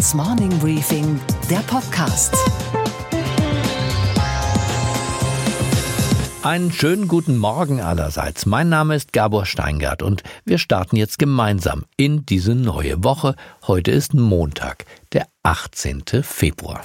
Handelsblatts Morning Briefing, der Podcast. Einen schönen guten Morgen allerseits. Mein Name ist Gabor Steingart und wir starten jetzt gemeinsam in diese neue Woche. Heute ist Montag, der 18. Februar.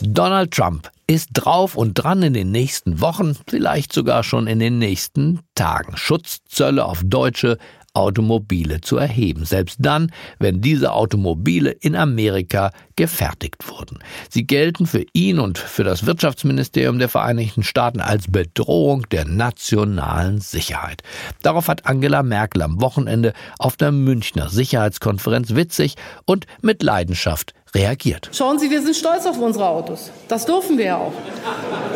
Donald Trump ist drauf und dran in den nächsten Wochen, vielleicht sogar schon in den nächsten Tagen. Schutzzölle auf deutsche Automobile zu erheben, selbst dann, wenn diese Automobile in Amerika gefertigt wurden. Sie gelten für ihn und für das Wirtschaftsministerium der Vereinigten Staaten als Bedrohung der nationalen Sicherheit. Darauf hat Angela Merkel am Wochenende auf der Münchner Sicherheitskonferenz witzig und mit Leidenschaft reagiert. Schauen Sie, wir sind stolz auf unsere Autos. Das dürfen wir ja auch.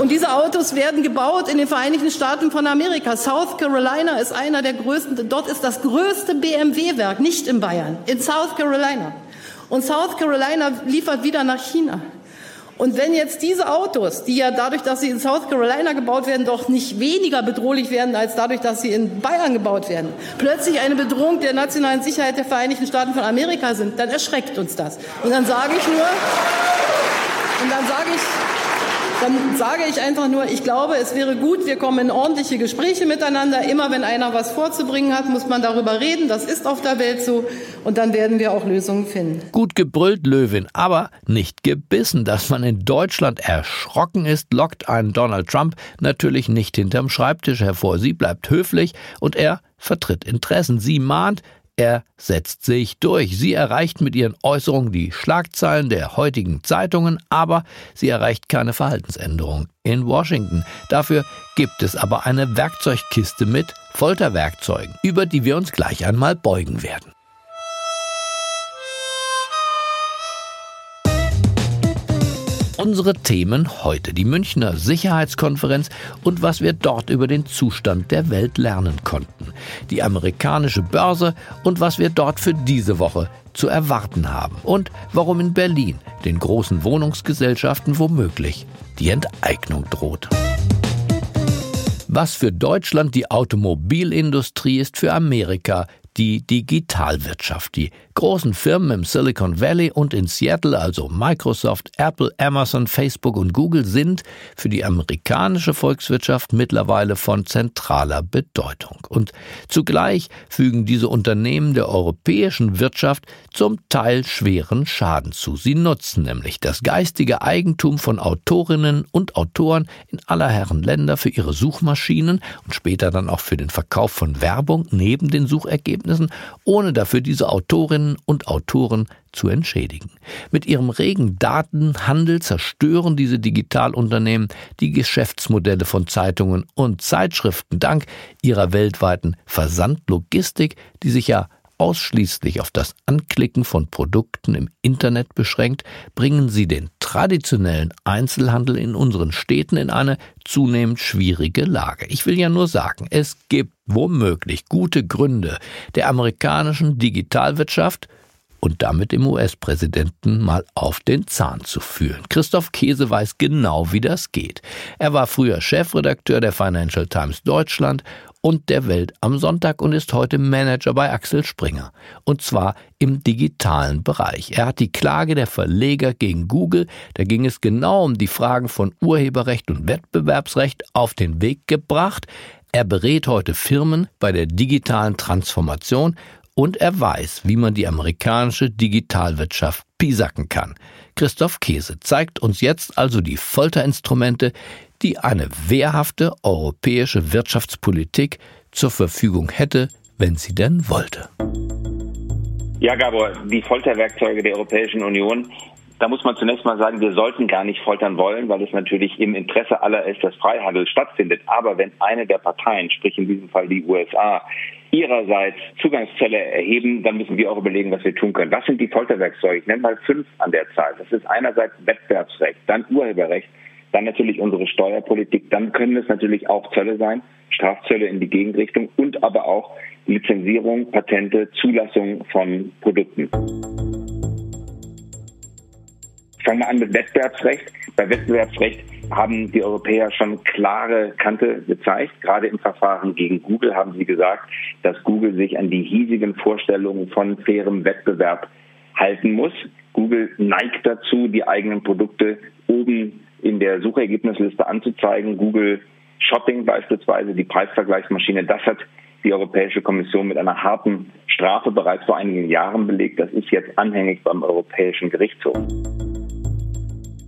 Und diese Autos werden gebaut in den Vereinigten Staaten von Amerika. South Carolina ist einer der größten, dort ist das größte BMW-Werk, nicht in Bayern, in South Carolina. Und South Carolina liefert wieder nach China. Und wenn jetzt diese Autos, die ja dadurch, dass sie in South Carolina gebaut werden, doch nicht weniger bedrohlich werden als dadurch, dass sie in Bayern gebaut werden, plötzlich eine Bedrohung der nationalen Sicherheit der Vereinigten Staaten von Amerika sind, dann erschreckt uns das. Und dann sage ich nur, und dann sage ich, dann sage ich einfach nur, ich glaube, es wäre gut, wir kommen in ordentliche Gespräche miteinander. Immer wenn einer was vorzubringen hat, muss man darüber reden. Das ist auf der Welt so. Und dann werden wir auch Lösungen finden. Gut gebrüllt, Löwin, aber nicht gebissen. Dass man in Deutschland erschrocken ist, lockt einen Donald Trump natürlich nicht hinterm Schreibtisch hervor. Sie bleibt höflich und er vertritt Interessen. Sie mahnt, er setzt sich durch. Sie erreicht mit ihren Äußerungen die Schlagzeilen der heutigen Zeitungen, aber sie erreicht keine Verhaltensänderung in Washington. Dafür gibt es aber eine Werkzeugkiste mit Folterwerkzeugen, über die wir uns gleich einmal beugen werden. Unsere Themen heute. Die Münchner Sicherheitskonferenz und was wir dort über den Zustand der Welt lernen konnten, die amerikanische Börse und was wir dort für diese Woche zu erwarten haben. Und warum in Berlin den großen Wohnungsgesellschaften womöglich die Enteignung droht. Was für Deutschland die Automobilindustrie ist für Amerika die Digitalwirtschaft. Die großen Firmen im Silicon Valley und in Seattle, also Microsoft, Apple, Amazon, Facebook und Google, sind für die amerikanische Volkswirtschaft mittlerweile von zentraler Bedeutung. Und zugleich fügen diese Unternehmen der europäischen Wirtschaft zum Teil schweren Schaden zu. Sie nutzen nämlich das geistige Eigentum von Autorinnen und Autoren in aller Herren Länder für ihre Suchmaschinen und später dann auch für den Verkauf von Werbung neben den Suchergebnissen Ergebnissen, ohne dafür diese Autorinnen und Autoren zu entschädigen. Mit ihrem regen Datenhandel zerstören diese Digitalunternehmen die Geschäftsmodelle von Zeitungen und Zeitschriften dank ihrer weltweiten Versandlogistik, die sich ja ausschließlich auf das Anklicken von Produkten im Internet beschränkt, bringen sie den traditionellen Einzelhandel in unseren Städten in eine zunehmend schwierige Lage. Ich will ja nur sagen, es gibt womöglich gute Gründe der amerikanischen Digitalwirtschaft und damit dem US-Präsidenten mal auf den Zahn zu fühlen. Christoph Käse weiß genau, wie das geht. Er war früher Chefredakteur der Financial Times Deutschland und der Welt am Sonntag und ist heute Manager bei Axel Springer. Und zwar im digitalen Bereich. Er hat die Klage der Verleger gegen Google, da ging es genau um die Fragen von Urheberrecht und Wettbewerbsrecht, auf den Weg gebracht. Er berät heute Firmen bei der digitalen Transformation und er weiß, wie man die amerikanische Digitalwirtschaft pisacken kann. Christoph Käse zeigt uns jetzt also die Folterinstrumente, die eine wehrhafte europäische Wirtschaftspolitik zur Verfügung hätte, wenn sie denn wollte. Ja, Gabor, die Folterwerkzeuge der Europäischen Union, da muss man zunächst mal sagen, wir sollten gar nicht foltern wollen, weil es natürlich im Interesse aller ist, dass Freihandel stattfindet. Aber wenn eine der Parteien, sprich in diesem Fall die USA, ihrerseits Zugangszölle erheben, dann müssen wir auch überlegen, was wir tun können. Was sind die Folterwerkzeuge? Ich nenne mal fünf an der Zahl. Das ist einerseits Wettbewerbsrecht, dann Urheberrecht, dann natürlich unsere Steuerpolitik, dann können es natürlich auch Zölle sein, Strafzölle in die Gegenrichtung und aber auch Lizenzierung, Patente, Zulassung von Produkten. Fangen wir an mit Wettbewerbsrecht. Bei Wettbewerbsrecht haben die Europäer schon klare Kante gezeigt. Gerade im Verfahren gegen Google haben sie gesagt, dass Google sich an die hiesigen Vorstellungen von fairem Wettbewerb halten muss. Google neigt dazu, die eigenen Produkte oben in der Suchergebnisliste anzuzeigen. Google Shopping beispielsweise, die Preisvergleichsmaschine, das hat die Europäische Kommission mit einer harten Strafe bereits vor einigen Jahren belegt. Das ist jetzt anhängig beim Europäischen Gerichtshof.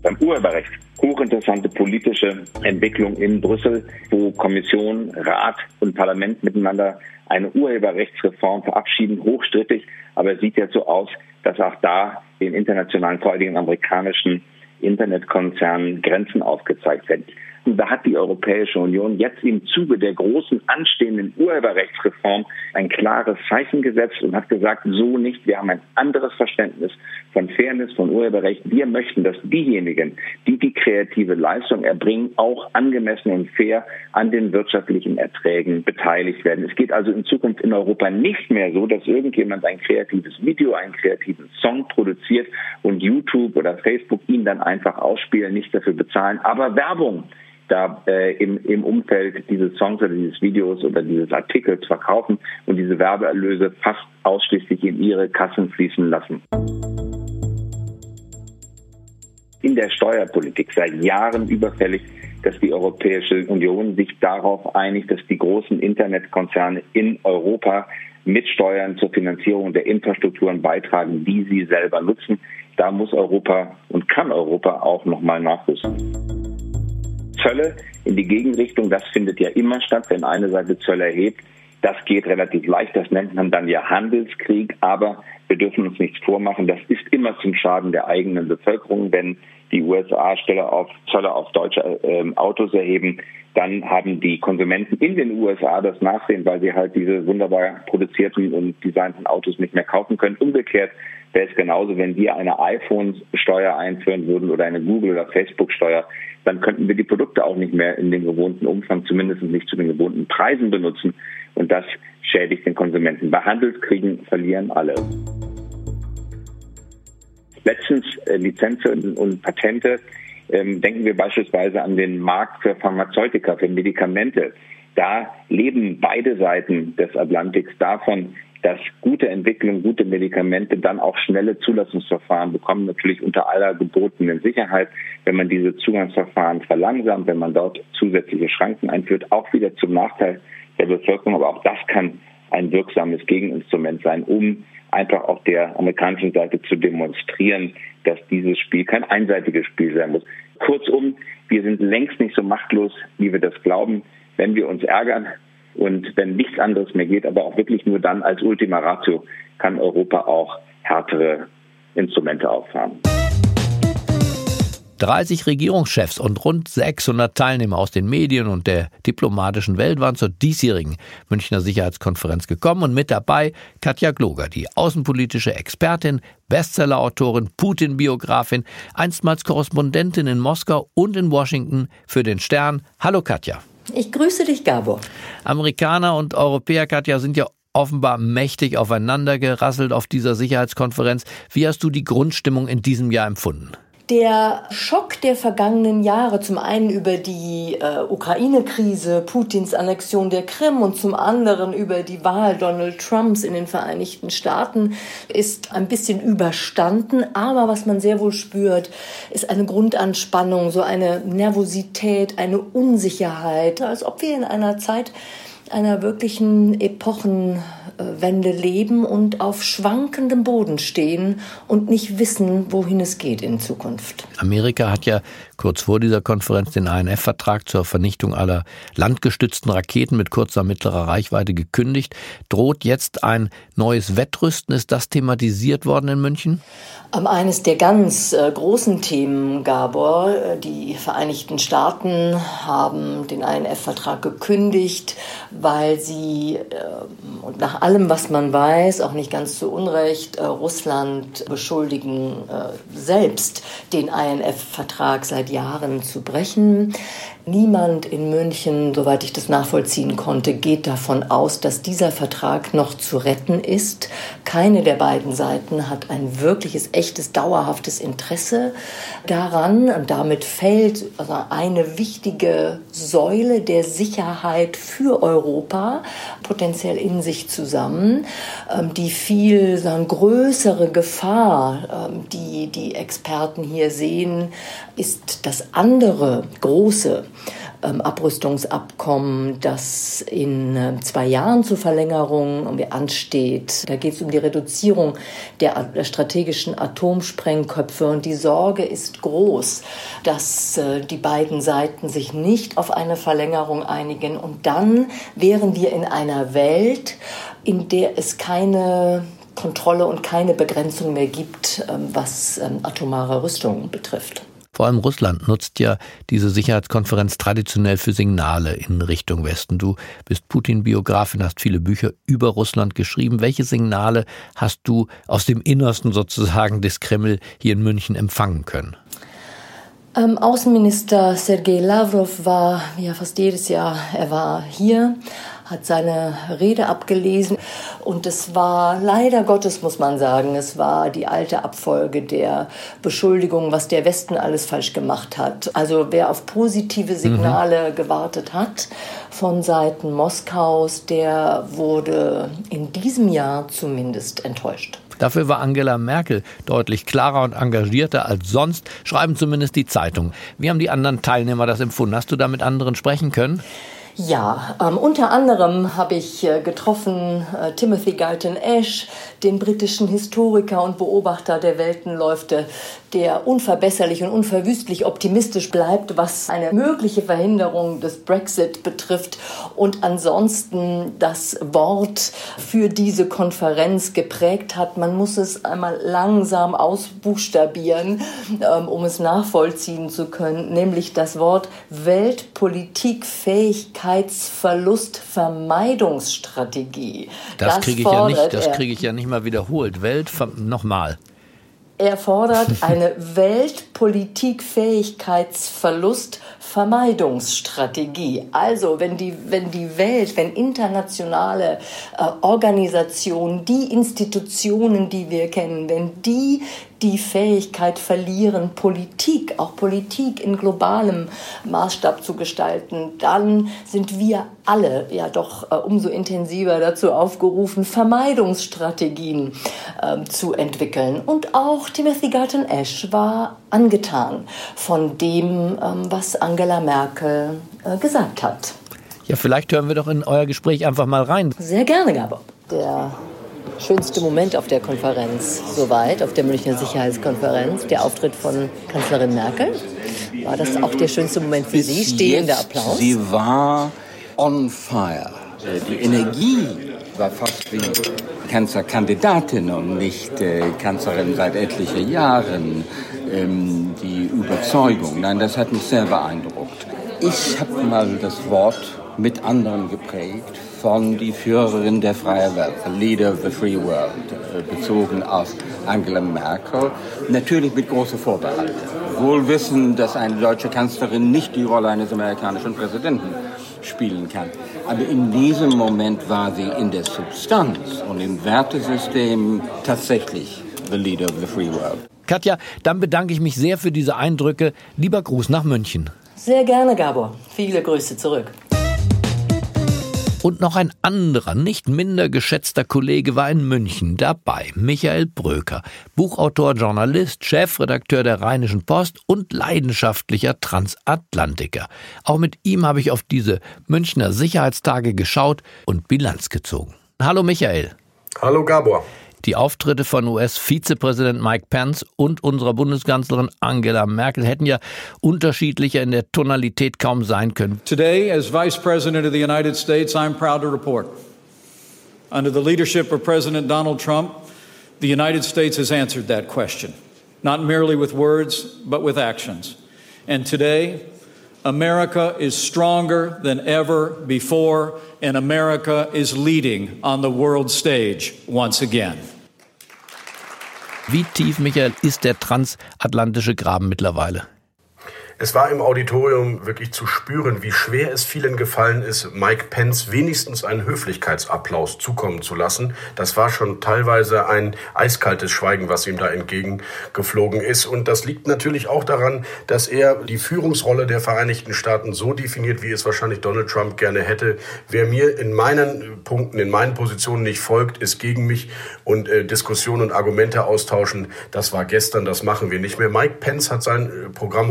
Beim Urheberrecht hochinteressante politische Entwicklung in Brüssel, wo Kommission, Rat und Parlament miteinander eine Urheberrechtsreform verabschieden, hochstrittig. Aber es sieht jetzt so aus, dass auch da den internationalen, vor allem den amerikanischen Internetkonzernen Grenzen aufgezeigt werden. Da hat die Europäische Union jetzt im Zuge der großen anstehenden Urheberrechtsreform ein klares Zeichen gesetzt und hat gesagt, so nicht. Wir haben ein anderes Verständnis von Fairness, von Urheberrecht. Wir möchten, dass diejenigen, die die kreative Leistung erbringen, auch angemessen und fair an den wirtschaftlichen Erträgen beteiligt werden. Es geht also in Zukunft in Europa nicht mehr so, dass irgendjemand ein kreatives Video, einen kreativen Song produziert und YouTube oder Facebook ihn dann einfach ausspielen, nicht dafür bezahlen, aber Werbung da äh, im, im Umfeld dieses Songs oder dieses Videos oder dieses Artikels verkaufen und diese Werbeerlöse fast ausschließlich in ihre Kassen fließen lassen. In der Steuerpolitik seit Jahren überfällig, dass die Europäische Union sich darauf einigt, dass die großen Internetkonzerne in Europa mit Steuern zur Finanzierung der Infrastrukturen beitragen, die sie selber nutzen. Da muss Europa und kann Europa auch nochmal nachrüsten. Zölle in die Gegenrichtung, das findet ja immer statt, wenn eine Seite Zölle erhebt. Das geht relativ leicht, das nennt man dann ja Handelskrieg, aber wir dürfen uns nichts vormachen, das ist immer zum Schaden der eigenen Bevölkerung, wenn die USA Stelle auf Zölle auf deutsche äh, Autos erheben, dann haben die Konsumenten in den USA das Nachsehen, weil sie halt diese wunderbar produzierten und designten Autos nicht mehr kaufen können. Umgekehrt wäre es genauso, wenn wir eine iPhone-Steuer einführen würden oder eine Google- oder Facebook-Steuer, dann könnten wir die Produkte auch nicht mehr in dem gewohnten Umfang, zumindest nicht zu den gewohnten Preisen benutzen. Und das schädigt den Konsumenten. Bei Handelskriegen verlieren alle. Letztens äh, Lizenzen und Patente. Ähm, denken wir beispielsweise an den Markt für Pharmazeutika, für Medikamente. Da leben beide Seiten des Atlantiks davon, dass gute Entwicklung, gute Medikamente dann auch schnelle Zulassungsverfahren bekommen, natürlich unter aller gebotenen Sicherheit. Wenn man diese Zugangsverfahren verlangsamt, wenn man dort zusätzliche Schranken einführt, auch wieder zum Nachteil der Bevölkerung. Aber auch das kann ein wirksames Gegeninstrument sein, um einfach auch der amerikanischen Seite zu demonstrieren, dass dieses Spiel kein einseitiges Spiel sein muss. Kurzum, wir sind längst nicht so machtlos, wie wir das glauben. Wenn wir uns ärgern, und wenn nichts anderes mehr geht, aber auch wirklich nur dann als Ultima Ratio, kann Europa auch härtere Instrumente auffahren. 30 Regierungschefs und rund 600 Teilnehmer aus den Medien und der diplomatischen Welt waren zur diesjährigen Münchner Sicherheitskonferenz gekommen und mit dabei Katja Gloger, die außenpolitische Expertin, Bestsellerautorin, Putin-Biografin, einstmals Korrespondentin in Moskau und in Washington für den Stern. Hallo Katja. Ich grüße dich, Gabor. Amerikaner und Europäer, Katja, sind ja offenbar mächtig aufeinander gerasselt auf dieser Sicherheitskonferenz. Wie hast du die Grundstimmung in diesem Jahr empfunden? Der Schock der vergangenen Jahre, zum einen über die äh, Ukraine-Krise, Putins Annexion der Krim und zum anderen über die Wahl Donald Trumps in den Vereinigten Staaten, ist ein bisschen überstanden. Aber was man sehr wohl spürt, ist eine Grundanspannung, so eine Nervosität, eine Unsicherheit, als ob wir in einer Zeit einer wirklichen Epochenwende leben und auf schwankendem Boden stehen und nicht wissen, wohin es geht in Zukunft. Amerika hat ja kurz vor dieser Konferenz den INF-Vertrag zur Vernichtung aller landgestützten Raketen mit kurzer mittlerer Reichweite gekündigt. Droht jetzt ein neues Wettrüsten? Ist das thematisiert worden in München? Eines der ganz äh, großen Themen, Gabor, äh, die Vereinigten Staaten haben den INF-Vertrag gekündigt, weil sie, äh, und nach allem, was man weiß, auch nicht ganz zu Unrecht, Russland beschuldigen, selbst den INF-Vertrag seit Jahren zu brechen. Niemand in München, soweit ich das nachvollziehen konnte, geht davon aus, dass dieser Vertrag noch zu retten ist. Keine der beiden Seiten hat ein wirkliches, echtes, dauerhaftes Interesse daran. Und damit fällt also eine wichtige Säule der Sicherheit für Europa potenziell in sich zusammen. Ähm, die viel sagen, größere Gefahr, ähm, die die Experten hier sehen, ist das andere große ähm, Abrüstungsabkommen, das in äh, zwei Jahren zur Verlängerung ansteht. Da geht es um die Reduzierung der, der, strategischen Atomsprengköpfe. Und die Sorge ist groß, dass äh, die beiden Seiten sich nicht auf eine Verlängerung einigen. Und dann wären wir in einer Welt, in der es keine Kontrolle und keine Begrenzung mehr gibt, ähm, was ähm, atomare Rüstungen betrifft. Vor allem Russland nutzt ja diese Sicherheitskonferenz traditionell für Signale in Richtung Westen. Du bist Putin-Biografin, hast viele Bücher über Russland geschrieben. Welche Signale hast du aus dem Innersten sozusagen des Kreml hier in München empfangen können? Ähm, Außenminister Sergei Lavrov war ja fast jedes Jahr, er war hier hat seine Rede abgelesen und es war leider Gottes, muss man sagen, es war die alte Abfolge der Beschuldigungen, was der Westen alles falsch gemacht hat. Also wer auf positive Signale mhm. gewartet hat von Seiten Moskaus, der wurde in diesem Jahr zumindest enttäuscht. Dafür war Angela Merkel deutlich klarer und engagierter als sonst, schreiben zumindest die Zeitungen. Wie haben die anderen Teilnehmer das empfunden? Hast du da mit anderen sprechen können? Ja, ähm, unter anderem habe ich äh, getroffen äh, Timothy Galton Ash, den britischen Historiker und Beobachter der Weltenläufe, der unverbesserlich und unverwüstlich optimistisch bleibt, was eine mögliche Verhinderung des Brexit betrifft und ansonsten das Wort für diese Konferenz geprägt hat. Man muss es einmal langsam ausbuchstabieren, ähm, um es nachvollziehen zu können, nämlich das Wort Weltpolitikfähigkeitsverlustvermeidungsstrategie. Das, das kriege ich ja nicht, das kriege ich ja nicht mal wiederholt. Welt, nochmal. Er fordert eine Weltpolitikfähigkeitsverlust Vermeidungsstrategie. Also, wenn die, wenn die Welt, wenn internationale äh, Organisationen, die Institutionen, die wir kennen, wenn die die Fähigkeit verlieren, Politik, auch Politik in globalem Maßstab zu gestalten, dann sind wir alle ja doch äh, umso intensiver dazu aufgerufen, Vermeidungsstrategien äh, zu entwickeln. Und auch Timothy Garton Ash war angetan von dem, ähm, was Angela Merkel äh, gesagt hat. Ja, vielleicht hören wir doch in euer Gespräch einfach mal rein. Sehr gerne, Gabor. Der schönste Moment auf der Konferenz soweit, auf der Münchner Sicherheitskonferenz, der Auftritt von Kanzlerin Merkel. War das auch der schönste Moment für Bis Sie? Stehender Applaus? Sie war on fire. Die Energie war fast wie Kanzlerkandidatin und nicht äh, Kanzlerin seit etlichen Jahren. Ähm, die Überzeugung, nein, das hat mich sehr beeindruckt. Ich habe mal das Wort mit anderen geprägt von die Führerin der freien Welt, Leader of the Free World, äh, bezogen auf Angela Merkel, natürlich mit großen Vorbehalten. Wohl wissen, dass eine deutsche Kanzlerin nicht die Rolle eines amerikanischen Präsidenten spielen kann. Aber in diesem Moment war sie in der Substanz und im Wertesystem tatsächlich the leader of the free world. Katja, dann bedanke ich mich sehr für diese Eindrücke. Lieber Gruß nach München. Sehr gerne, Gabor. Viele Grüße zurück. Und noch ein anderer, nicht minder geschätzter Kollege war in München dabei, Michael Bröker, Buchautor, Journalist, Chefredakteur der Rheinischen Post und leidenschaftlicher Transatlantiker. Auch mit ihm habe ich auf diese Münchner Sicherheitstage geschaut und Bilanz gezogen. Hallo Michael. Hallo Gabor die Auftritte von US-Vizepräsident Mike Pence und unserer Bundeskanzlerin Angela Merkel hätten ja unterschiedlicher in der Tonalität kaum sein können. Today, as Vice President of the United States, I'm proud to report. Under the leadership of President Donald Trump, the United States has answered that question, not merely with words, but with actions. And today, America is stronger than ever before, and America is leading on the world stage once again. Wie tief, Michael, ist der transatlantische Graben mittlerweile? Es war im Auditorium wirklich zu spüren, wie schwer es vielen gefallen ist, Mike Pence wenigstens einen Höflichkeitsapplaus zukommen zu lassen. Das war schon teilweise ein eiskaltes Schweigen, was ihm da entgegengeflogen ist. Und das liegt natürlich auch daran, dass er die Führungsrolle der Vereinigten Staaten so definiert, wie es wahrscheinlich Donald Trump gerne hätte. Wer mir in meinen Punkten, in meinen Positionen nicht folgt, ist gegen mich und äh, Diskussionen und Argumente austauschen. Das war gestern, das machen wir nicht mehr. Mike Pence hat sein äh, Programm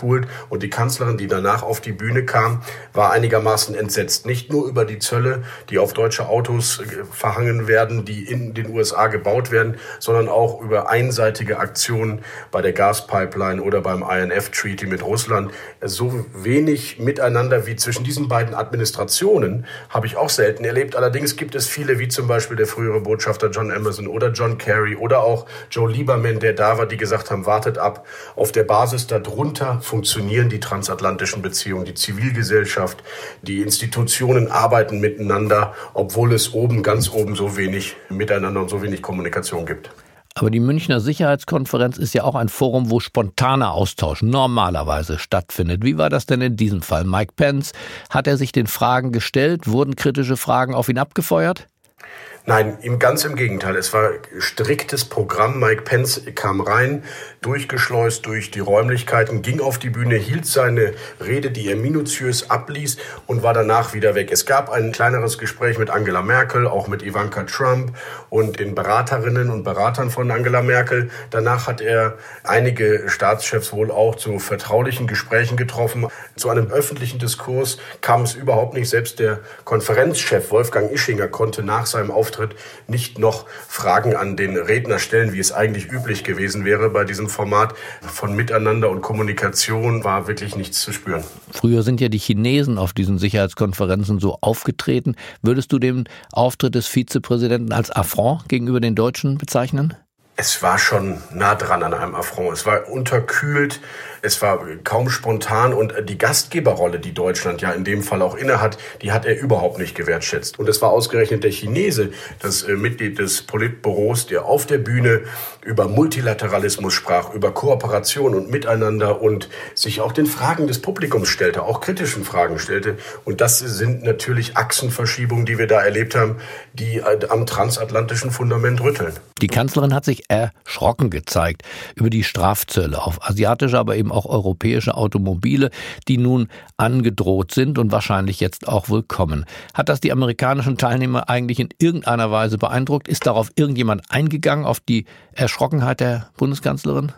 runtergespult und die Kanzlerin, die danach auf die Bühne kam, war einigermaßen entsetzt. Nicht nur über die Zölle, die auf deutsche Autos äh, verhangen werden, die in den USA gebaut werden, sondern auch über einseitige Aktionen bei der Gaspipeline oder beim INF-Treaty mit Russland. So wenig miteinander wie zwischen diesen beiden Administrationen habe ich auch selten erlebt. Allerdings gibt es viele, wie zum Beispiel der frühere Botschafter John Emerson oder John Kerry oder auch Joe Lieberman, der da war, die gesagt haben, wartet ab. Auf der Basis darunter funktionieren die transatlantischen Beziehungen, die Zivilgesellschaft, die Institutionen arbeiten miteinander, obwohl es oben, ganz oben so wenig miteinander und so wenig Kommunikation gibt. Aber die Münchner Sicherheitskonferenz ist ja auch ein Forum, wo spontaner Austausch normalerweise stattfindet. Wie war das denn in diesem Fall? Mike Pence, hat er sich den Fragen gestellt? Wurden kritische Fragen auf ihn abgefeuert? Nein, ganz im Gegenteil. Es war striktes Programm. Mike Pence kam rein, durchgeschleust durch die Räumlichkeiten, ging auf die Bühne, hielt seine Rede, die er minutiös abließ und war danach wieder weg. Es gab ein kleineres Gespräch mit Angela Merkel, auch mit Ivanka Trump und den Beraterinnen und Beratern von Angela Merkel. Danach hat er einige Staatschefs wohl auch zu vertraulichen Gesprächen getroffen. Zu einem öffentlichen Diskurs kam es überhaupt nicht. Selbst der Konferenzchef Wolfgang Ischinger konnte nach seinem Auftritt Auftritt nicht noch Fragen an den Redner stellen, wie es eigentlich üblich gewesen wäre bei diesem Format. Von Miteinander und Kommunikation war wirklich nichts zu spüren. Früher sind ja die Chinesen auf diesen Sicherheitskonferenzen so aufgetreten. Würdest du den Auftritt des Vizepräsidenten als Affront gegenüber den Deutschen bezeichnen? Es war schon nah dran an einem Affront. Es war unterkühlt, es war kaum spontan und die Gastgeberrolle, die Deutschland ja in dem Fall auch innehat, die hat er überhaupt nicht gewertschätzt. Und es war ausgerechnet der Chinese, das äh, Mitglied des Politbüros, der auf der Bühne über Multilateralismus sprach, über Kooperation und Miteinander und sich auch den Fragen des Publikums stellte, auch kritischen Fragen stellte. Und das sind natürlich Achsenverschiebungen, die wir da erlebt haben, die äh, am transatlantischen Fundament rütteln. Die Kanzlerin hat sich erschrocken gezeigt über die Strafzölle auf asiatische, aber eben auch europäische Automobile, die nun angedroht sind und wahrscheinlich jetzt auch wohl kommen. Hat das die amerikanischen Teilnehmer eigentlich in irgendeiner Weise beeindruckt? Ist darauf irgendjemand eingegangen, auf die Erschrockenheit der Bundeskanzlerin?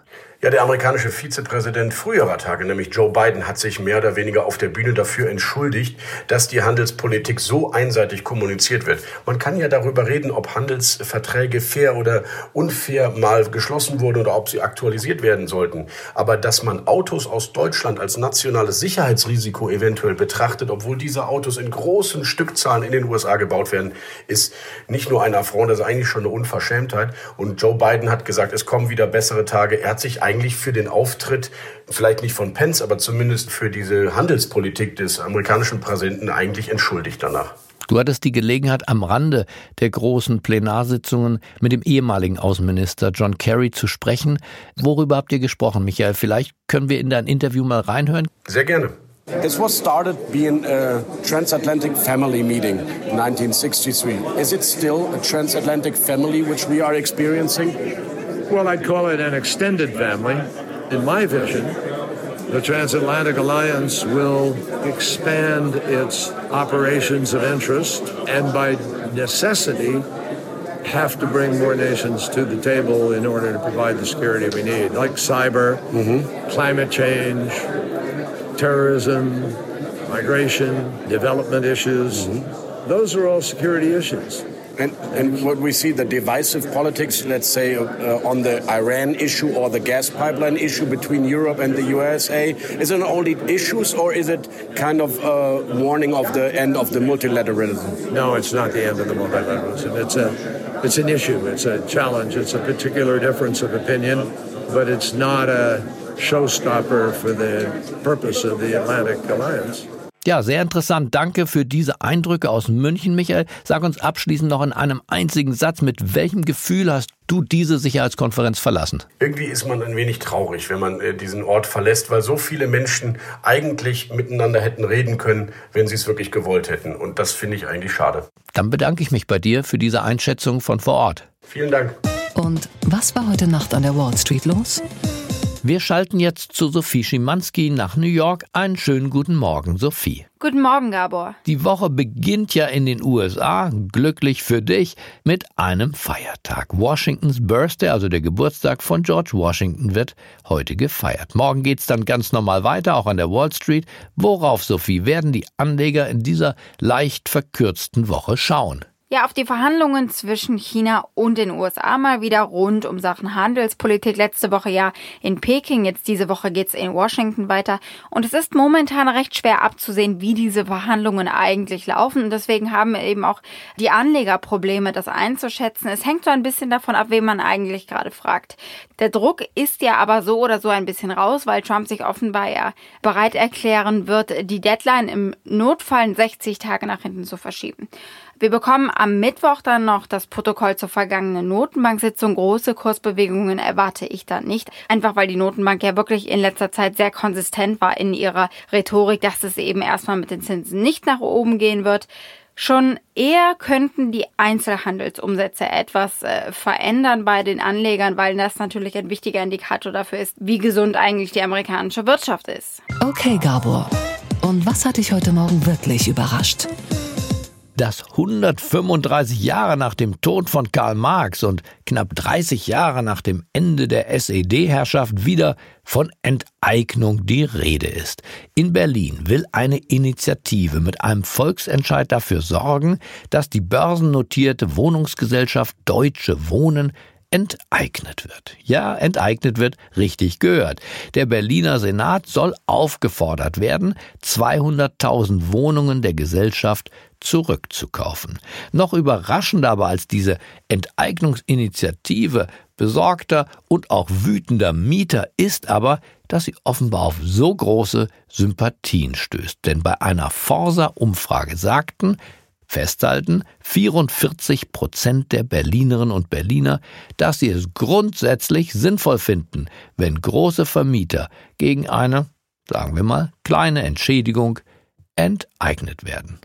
Ja, der amerikanische Vizepräsident früherer Tage, nämlich Joe Biden, hat sich mehr oder weniger auf der Bühne dafür entschuldigt, dass die Handelspolitik so einseitig kommuniziert wird. Man kann ja darüber reden, ob Handelsverträge fair oder unfair mal geschlossen wurden oder ob sie aktualisiert werden sollten. Aber dass man Autos aus Deutschland als nationales Sicherheitsrisiko eventuell betrachtet, obwohl diese Autos in großen Stückzahlen in den USA gebaut werden, ist nicht nur ein Affront, das ist eigentlich schon eine Unverschämtheit. Und Joe Biden hat gesagt, es kommen wieder bessere Tage. Er hat sich eigentlich für den Auftritt, vielleicht nicht von Pence, aber zumindest für diese Handelspolitik des amerikanischen Präsidenten eigentlich entschuldigt danach. Du hattest die Gelegenheit, am Rande der großen Plenarsitzungen mit dem ehemaligen Außenminister John Kerry zu sprechen. Worüber habt ihr gesprochen, Michael? Vielleicht können wir in dein Interview mal reinhören. Sehr gerne. This was started being a transatlantic family meeting in 1963. Is it still a transatlantic family which we are experiencing? Well, I'd call it an extended family. In my vision, the transatlantic alliance will expand its operations of interest and by necessity have to bring more nations to the table in order to provide the security we need, like cyber, mm-hmm. climate change, terrorism, migration, development issues. Mm-hmm. Those are all security issues. And, and what we see, the divisive politics, let's say, uh, on the Iran issue or the gas pipeline issue between Europe and the USA, is it only issues or is it kind of a warning of the end of the multilateralism? No, it's not the end of the multilateralism. It's a, it's an issue. It's a challenge. It's a particular difference of opinion, but it's not a showstopper for the purpose of the Atlantic Alliance. Ja, sehr interessant. Danke für diese Eindrücke aus München, Michael. Sag uns abschließend noch in einem einzigen Satz, mit welchem Gefühl hast du diese Sicherheitskonferenz verlassen? Irgendwie ist man ein wenig traurig, wenn man äh, diesen Ort verlässt, weil so viele Menschen eigentlich miteinander hätten reden können, wenn sie es wirklich gewollt hätten. Und das finde ich eigentlich schade. Dann bedanke ich mich bei dir für diese Einschätzung von vor Ort. Vielen Dank. Und was war heute Nacht an der Wall Street los? Wir schalten jetzt zu Sophie Schimanski nach New York. Einen schönen guten Morgen, Sophie. Guten Morgen, Gabor. Die Woche beginnt ja in den USA, glücklich für dich, mit einem Feiertag. Washingtons Birthday, also der Geburtstag von George Washington, wird heute gefeiert. Morgen geht's dann ganz normal weiter, auch an der Wall Street. Worauf, Sophie, werden die Anleger in dieser leicht verkürzten Woche schauen? Ja, auf die Verhandlungen zwischen China und den USA mal wieder rund um Sachen Handelspolitik. Letzte Woche ja in Peking, jetzt diese Woche geht's in Washington weiter. Und es ist momentan recht schwer abzusehen, wie diese Verhandlungen eigentlich laufen. Und deswegen haben eben auch die Anleger Probleme, das einzuschätzen. Es hängt so ein bisschen davon ab, wen man eigentlich gerade fragt. Der Druck ist ja aber so oder so ein bisschen raus, weil Trump sich offenbar ja bereit erklären wird, die Deadline im Notfall 60 Tage nach hinten zu verschieben. Wir bekommen am Mittwoch dann noch das Protokoll zur vergangenen Notenbank-Sitzung. Große Kursbewegungen erwarte ich da nicht. Einfach weil die Notenbank ja wirklich in letzter Zeit sehr konsistent war in ihrer Rhetorik, dass es eben erstmal mit den Zinsen nicht nach oben gehen wird. Schon eher könnten die Einzelhandelsumsätze etwas äh, verändern bei den Anlegern, weil das natürlich ein wichtiger Indikator dafür ist, wie gesund eigentlich die amerikanische Wirtschaft ist. Okay, Gabor. Und was hat dich heute Morgen wirklich überrascht? Dass 135 Jahre nach dem Tod von Karl Marx und knapp 30 Jahre nach dem Ende der SED-Herrschaft wieder von Enteignung die Rede ist. In Berlin will eine Initiative mit einem Volksentscheid dafür sorgen, dass die börsennotierte Wohnungsgesellschaft Deutsche Wohnen enteignet wird. Ja, enteignet wird, richtig gehört. Der Berliner Senat soll aufgefordert werden, 200.000 Wohnungen der Gesellschaft zurückzukaufen. Noch überraschender aber als diese Enteignungsinitiative besorgter und auch wütender Mieter ist aber, dass sie offenbar auf so große Sympathien stößt. Denn bei einer Forsa-Umfrage sagten, festhalten, 44 Prozent der Berlinerinnen und Berliner, dass sie es grundsätzlich sinnvoll finden, wenn große Vermieter gegen eine, sagen wir mal, kleine Entschädigung enteignet werden.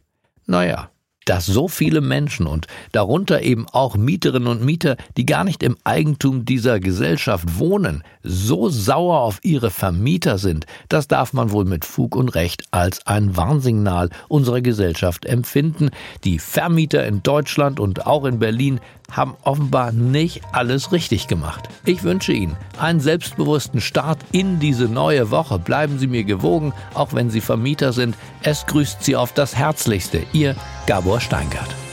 Naja, dass so viele Menschen und darunter eben auch Mieterinnen und Mieter, die gar nicht im Eigentum dieser Gesellschaft wohnen, so sauer auf ihre Vermieter sind, das darf man wohl mit Fug und Recht als ein Warnsignal unserer Gesellschaft empfinden. Die Vermieter in Deutschland und auch in Berlin haben offenbar nicht alles richtig gemacht. Ich wünsche Ihnen einen selbstbewussten Start in diese neue Woche. Bleiben Sie mir gewogen, auch wenn Sie Vermieter sind. Es grüßt Sie auf das Herzlichste. Ihr Gabor Steingart.